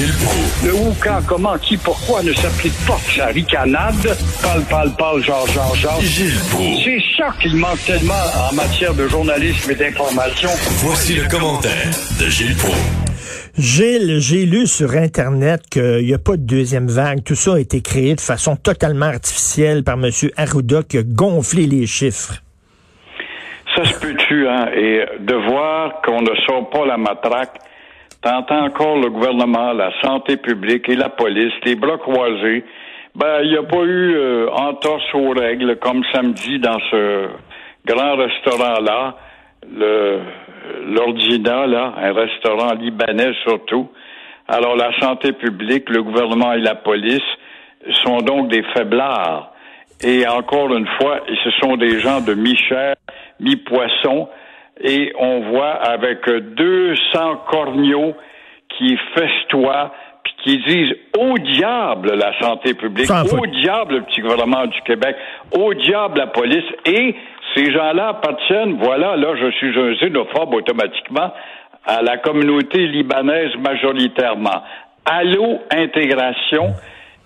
Gilles Proulx. Le où, quand, comment, qui, pourquoi ne s'applique pas sa ricanade? Parle, parle, parle, genre, genre, genre. Gilles Proulx. C'est ça qu'il manque tellement en matière de journalisme et d'information. Voici le commentaire de Gilles Proulx. Gilles, j'ai lu sur Internet qu'il n'y a pas de deuxième vague. Tout ça a été créé de façon totalement artificielle par M. Arruda qui a gonflé les chiffres. Ça se peut-tu, hein? Et de voir qu'on ne sort pas la matraque, t'entends encore le gouvernement, la santé publique et la police, les bras croisés. Ben, il n'y a pas eu euh, entorse aux règles comme samedi dans ce grand restaurant-là, le l'Ordina, là, un restaurant libanais surtout. Alors la santé publique, le gouvernement et la police sont donc des faiblards. Et encore une fois, ce sont des gens de mi-chair, mi-poisson, et on voit avec 200 corneaux qui festoient, puis qui disent au diable la santé publique, au diable le petit gouvernement du Québec, au diable la police, et ces gens-là appartiennent, voilà, là je suis un xénophobe automatiquement, à la communauté libanaise majoritairement. Allô, intégration,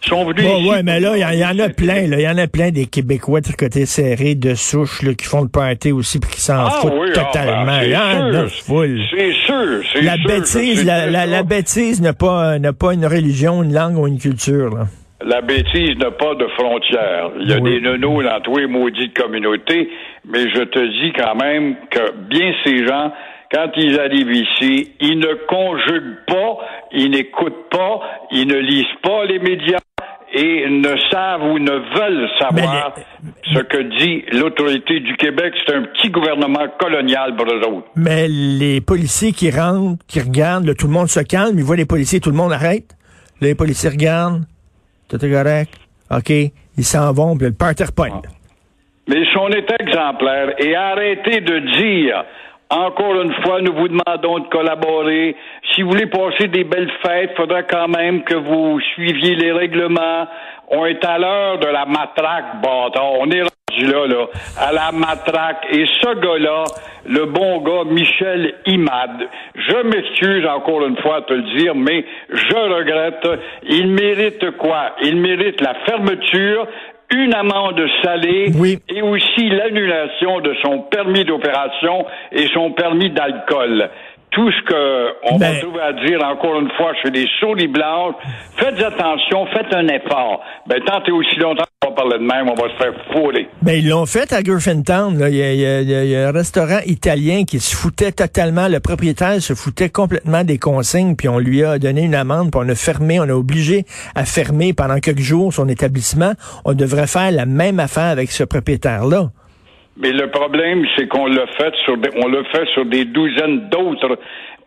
sont venus Bon, ouais, mais là, il y, en- il y en a plein. Il y en a plein des Québécois de côté serré, de souche, là, qui font le party aussi puis qui s'en Ah foutent oui, ah, totalement. ben, c'est sûr, c'est sûr, La sûr, bêtise, la, bêtise n'a pas, n'a pas une religion, une langue ou une culture. Là. La bêtise n'a pas de frontières. Il y a Oui. des nonos dans tous les maudites communautés, mais je te dis quand même que bien ces gens, quand ils arrivent ici, ils ne conjuguent pas, ils n'écoutent pas, ils ne lisent pas les médias et ne savent ou ne veulent savoir ce que dit l'autorité du Québec. C'est un petit gouvernement colonial pour eux autres. Mais les policiers qui rentrent, qui regardent, là, tout le monde se calme, ils voient les policiers, tout le monde arrête. Là, les policiers regardent, tout est correct, OK, ils s'en vont, puis le party repogne. Mais si on est exemplaire et arrêtez de dire, encore une fois, nous vous demandons de collaborer. Si vous voulez passer des belles fêtes, il faudra quand même que vous suiviez les règlements. On est à l'heure de la matraque, bâtard. On est rendu là, là, à la matraque. Et ce gars-là, le bon gars, Michel Imad, je m'excuse encore une fois à te le dire, mais je regrette. Il mérite quoi? Il mérite la fermeture, une amende salée Oui. et aussi l'annulation de son permis d'opération et son permis d'alcool. Tout ce que on Ben- va trouver à dire encore une fois chez les souris blanches, faites attention, faites un effort. Ben tant et aussi longtemps qu'on va parler de même, on va se faire fouler. Ben, ils l'ont fait à Griffintown. là. Il y, y y a un restaurant italien qui se foutait totalement. Le propriétaire se foutait complètement des consignes, puis on lui a donné une amende, puis on a fermé, on a obligé à fermer pendant quelques jours son établissement. On devrait faire la même affaire avec ce propriétaire-là. Mais le problème, c'est qu'on l'a fait sur des, on l'a fait sur des douzaines d'autres.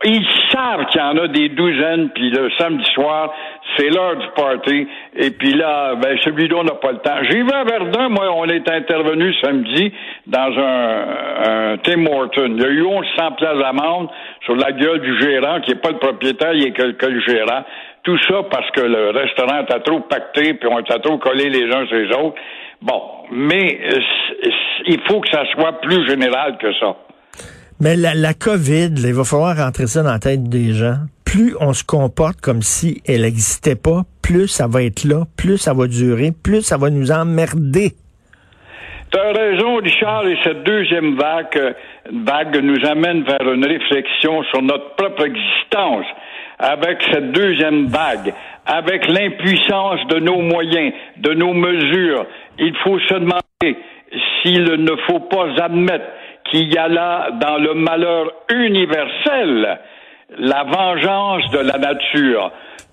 Ils savent qu'il y en a des douzaines, puis le samedi soir, c'est l'heure du party. Et puis là, ben celui-là, on n'a pas le temps. J'ai vu à Verdun, moi, on est intervenu samedi dans un, un Tim Horton. Il y a eu 1100 places d'amende sur la gueule du gérant, qui n'est pas le propriétaire, il est que, que le gérant. Tout ça parce que le restaurant était trop pacté, puis on était trop collés les uns sur les autres. Bon, mais euh, il faut que ça soit plus général que ça. Mais la, la COVID, là, il va falloir rentrer ça dans la tête des gens. Plus on se comporte comme si elle n'existait pas, plus ça va être là, plus ça va durer, plus ça va nous emmerder. Tu as raison, Richard, et cette deuxième vague, euh, vague nous amène vers une réflexion sur notre propre existence. Avec cette deuxième vague, avec l'impuissance de nos moyens, de nos mesures, il faut se demander s'il ne faut pas admettre qu'il y a là, dans le malheur universel, la vengeance de la nature,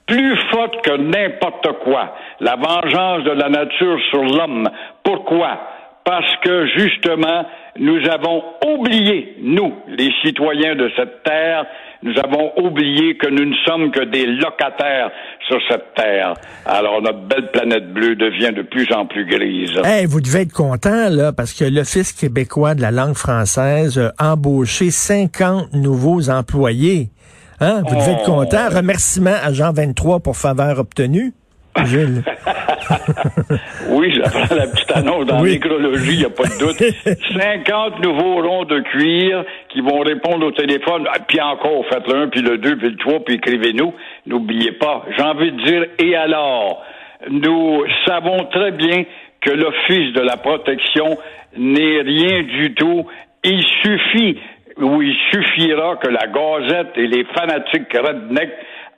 plus forte que n'importe quoi, la vengeance de la nature sur l'homme. Pourquoi? Parce que justement, nous avons oublié, nous, les citoyens de cette terre, nous avons oublié que nous ne sommes que des locataires sur cette terre. Alors notre belle planète bleue devient de plus en plus grise. Hey, vous devez être content, là, parce que l'Office québécois de la langue française a embauché 50 nouveaux employés. Hein? Vous devez être Oh. content. Remerciement à Jean 23 pour faveur obtenue. Gilles. Oui, j'apprends la petite annonce dans Oui. l'écologie, il n'y a pas de doute. 50 nouveaux ronds de cuir qui vont répondre au téléphone. Ah, Puis encore, faites le 1, puis le 2, puis le 3, puis écrivez-nous. N'oubliez pas. J'ai envie de dire, et alors? Nous savons très bien que l'Office de la protection n'est rien du tout. Il suffit ou il suffira que la Gazette et les fanatiques redneck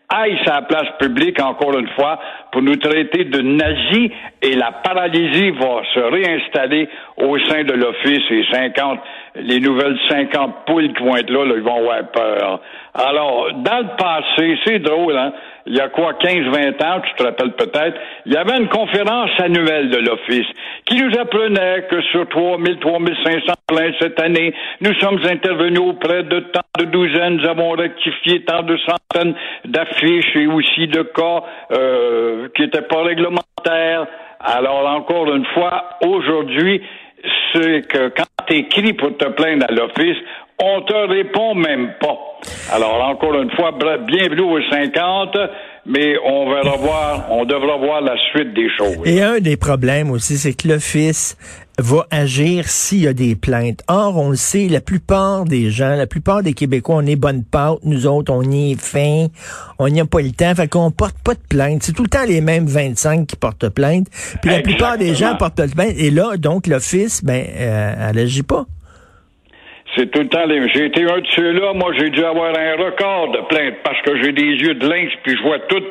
aillent sa place publique, encore une fois, pour nous traiter de nazis et la paralysie va se réinstaller au sein de l'Office et 50, les nouvelles 50 poules qui vont être là, là ils vont avoir peur. Alors, dans le passé, c'est drôle, hein? il y a quoi, 15-20 ans, tu te rappelles peut-être, il y avait une conférence annuelle de l'Office qui nous apprenait que sur 3000, 3500 plaintes cette année, nous sommes intervenus auprès de tant de douzaines, nous avons rectifié tant de centaines d'affiches et aussi de cas euh, qui n'étaient pas réglementaires. Alors, encore une fois, aujourd'hui, c'est que quand tu écris pour te plaindre à l'Office, on te répond même pas. Alors, encore une fois, bienvenue aux 50, mais on va voir, on devra voir la suite des choses. Et un des problèmes aussi, c'est que l'Office va agir s'il y a des plaintes. Or, on le sait, la plupart des gens, la plupart des Québécois, on est bonne pâte, nous autres, on y est fin, on n'y a pas le temps, fait qu'on porte pas de plainte. C'est tout le temps les mêmes 25 qui portent plainte, puis la plupart des gens portent plainte. Et là, donc, l'Office, ben, euh, elle agit pas. C'est tout le temps les. J'ai été un de ceux-là. Moi, j'ai dû avoir un record de plaintes parce que j'ai des yeux de lynx, puis je vois tout.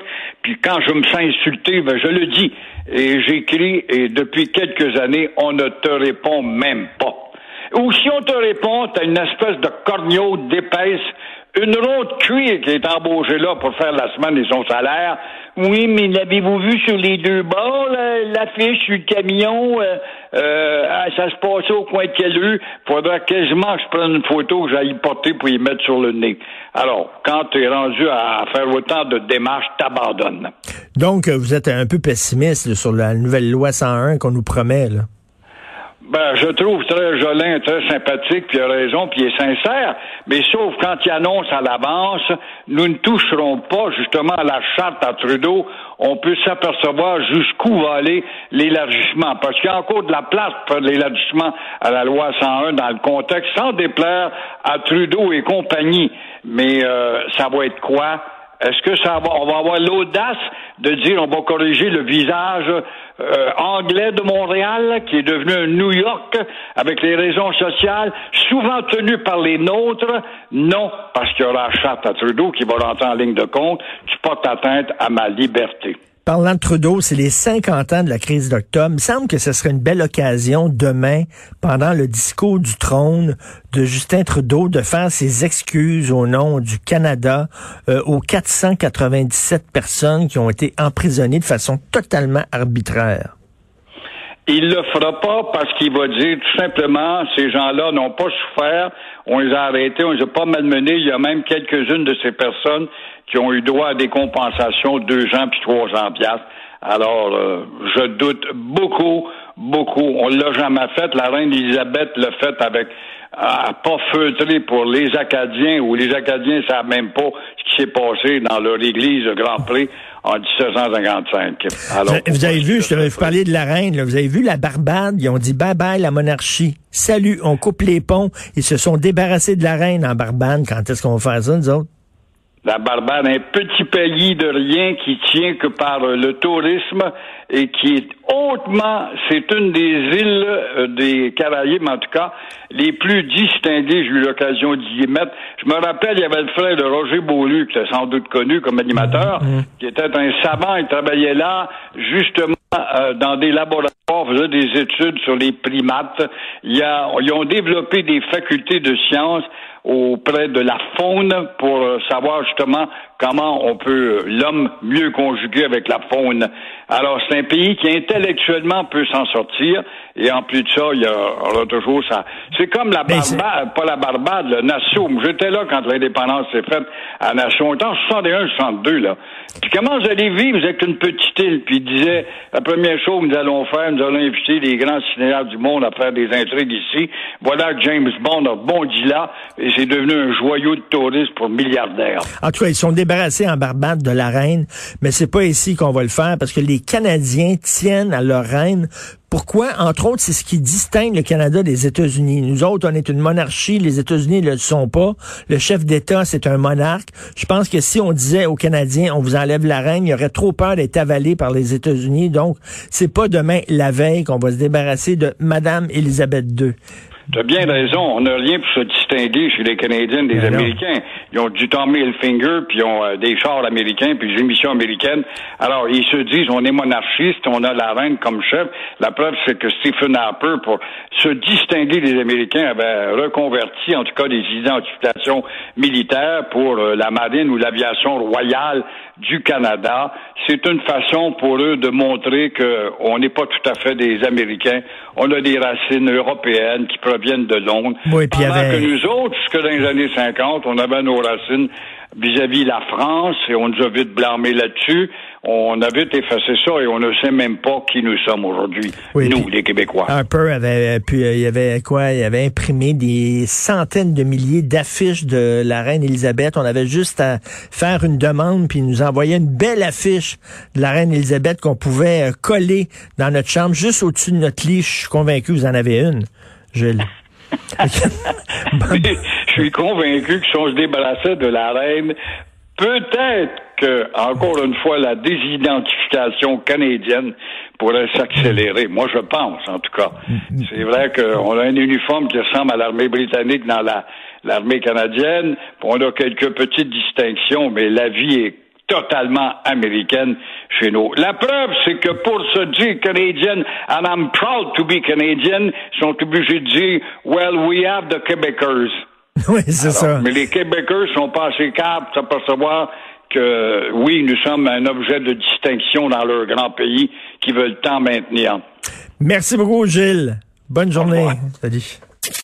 Puis quand je me sens insulté, ben, je le dis. Et j'écris, et depuis quelques années, on ne te répond même pas. Ou si on te répond, t'as une espèce de corneau d'épaisse une autre cuir qui est embauchée là pour faire la semaine et son salaire. Oui, mais l'avez-vous vu sur les deux bords, l'affiche sur le camion? Euh, euh, ah, ça se passait au coin de quelle rue? Faudra quasiment que je prenne une photo que j'aille porter pour y mettre sur le nez. Alors, quand tu es rendu à faire autant de démarches, t'abandonnes. Donc, vous êtes un peu pessimiste sur la nouvelle loi 101 qu'on nous promet, là. Ben, je trouve très jolin, très sympathique, puis il a raison, puis il est sincère. Mais sauf quand il annonce à l'avance, nous ne toucherons pas justement à la charte à Trudeau. On peut s'apercevoir jusqu'où va aller l'élargissement. Parce qu'il y a encore de la place pour l'élargissement à la loi 101 dans le contexte, sans déplaire à Trudeau et compagnie. Mais euh, ça va être quoi? Est-ce que ça va, on va avoir l'audace de dire on va corriger le visage euh, anglais de Montréal, qui est devenu un New York avec les raisons sociales, souvent tenues par les nôtres? Non, parce qu'il y aura la charte à Trudeau qui va rentrer en ligne de compte, qui porte atteinte à ma liberté. Parlant de Trudeau, c'est les 50 ans de la crise d'octobre. Il me semble que ce serait une belle occasion demain, pendant le discours du trône de Justin Trudeau, de faire ses excuses au nom du Canada euh, aux 497 personnes qui ont été emprisonnées de façon totalement arbitraire. Il le fera pas parce qu'il va dire tout simplement ces gens-là n'ont pas souffert, on les a arrêtés, on les a pas malmenés. Il y a même quelques-unes de ces personnes qui ont eu droit à des compensations de 200 puis 300 piastres. Alors, euh, je doute beaucoup, beaucoup. On l'a jamais fait. La reine Elisabeth l'a fait avec euh, pas feutré pour les Acadiens, ou les Acadiens ne savent même pas ce qui s'est passé dans leur église de Grand Prix en 1755. Alors, vous, avez vu, je vais vous parler de la reine, là, vous avez vu la Barbade, ils ont dit bye bye la monarchie. Salut, on coupe les ponts. Ils se sont débarrassés de la reine en Barbade. Quand est-ce qu'on va faire ça, nous autres? La Barbade, un petit pays de rien qui tient que par le tourisme et qui est hautement, c'est une des îles euh, des Caraïbes, en tout cas, les plus distinguées. J'ai eu l'occasion d'y mettre. Je me rappelle, il y avait le frère de Roger Beaulieu, qui était sans doute connu comme animateur, mmh, mmh. qui était un savant. Il travaillait là, justement, euh, dans des laboratoires, faisait des études sur les primates. Il y a, ils ont développé des facultés de sciences auprès de la faune pour euh, savoir justement comment on peut l'homme mieux conjuguer avec la faune. Alors c'est un pays qui intellectuellement peut s'en sortir et en plus de ça, il y aura toujours ça. C'est comme la Barbade, pas la Barbade, le Nassau. J'étais là quand l'indépendance s'est faite à Nassau. en 61, 62 là. Puis comment vous allez vivre? Vous êtes une petite île. Puis il disait la première chose que nous allons faire, nous allons inviter les grands cinéastes du monde à faire des intrigues ici. Voilà que James Bond a bondi là et c'est devenu un joyau de touristes pour milliardaires. En tout cas, ils sont débarrassés en Barbade de la reine, mais c'est pas ici qu'on va le faire parce que les Canadiens tiennent à leur reine Pourquoi? Entre autres, c'est ce qui distingue le Canada des États-Unis. Nous autres, on est une monarchie, les États-Unis ne le sont pas. Le chef d'État, c'est un monarque. Je pense que si on disait aux Canadiens, on vous enlève la reine, il y aurait trop peur d'être avalé par les États-Unis. Donc, c'est pas demain la veille qu'on va se débarrasser de Madame Élisabeth II. Tu as bien raison. On n'a rien pour se distinguer chez les Canadiens des Ben. Américains. Ils ont du Tommy Hilfiger, puis ils ont euh, des chars américains, puis des émissions américaines. Alors, ils se disent, on est monarchiste, on a la reine comme chef. La preuve, c'est que Stephen Harper, pour se distinguer des Américains, avait reconverti, en tout cas, des identifications militaires pour euh, la marine ou l'aviation royale du Canada. C'est une façon pour eux de montrer qu'on n'est pas tout à fait des Américains. On a des racines européennes qui proviennent de Londres. Oui, puis Pendant avait- que nous autres, jusque dans les années 50, on avait nos racines vis-à-vis la France et on nous a vite blâmé là-dessus. On a vite effacé ça et on ne sait même pas qui nous sommes aujourd'hui. Oui, nous, les Québécois. Harper avait puis euh, il y avait quoi? Il avait imprimé des centaines de milliers d'affiches de la reine Élisabeth. On avait juste à faire une demande puis il nous envoyait une belle affiche de la reine Élisabeth qu'on pouvait euh, coller dans notre chambre juste au-dessus de notre lit. Je suis convaincu vous en avez une, Gilles. suis convaincu que si on se débarrassait de la reine, peut-être que, encore une fois, la désidentification canadienne pourrait s'accélérer. Moi, je pense, en tout cas. C'est vrai qu'on a un uniforme qui ressemble à l'armée britannique dans la l'armée canadienne. On a quelques petites distinctions, mais la vie est totalement américaine chez nous. La preuve, c'est que pour se dire canadienne, and I'm proud to be Canadian, ils sont obligés de dire, well, we have the Quebecers. oui, c'est ça. Mais les Québécois sont pas assez capables de s'apercevoir que, oui, nous sommes un objet de distinction dans leur grand pays qui veulent tant maintenir. Merci beaucoup, Gilles. Bonne journée. Salut.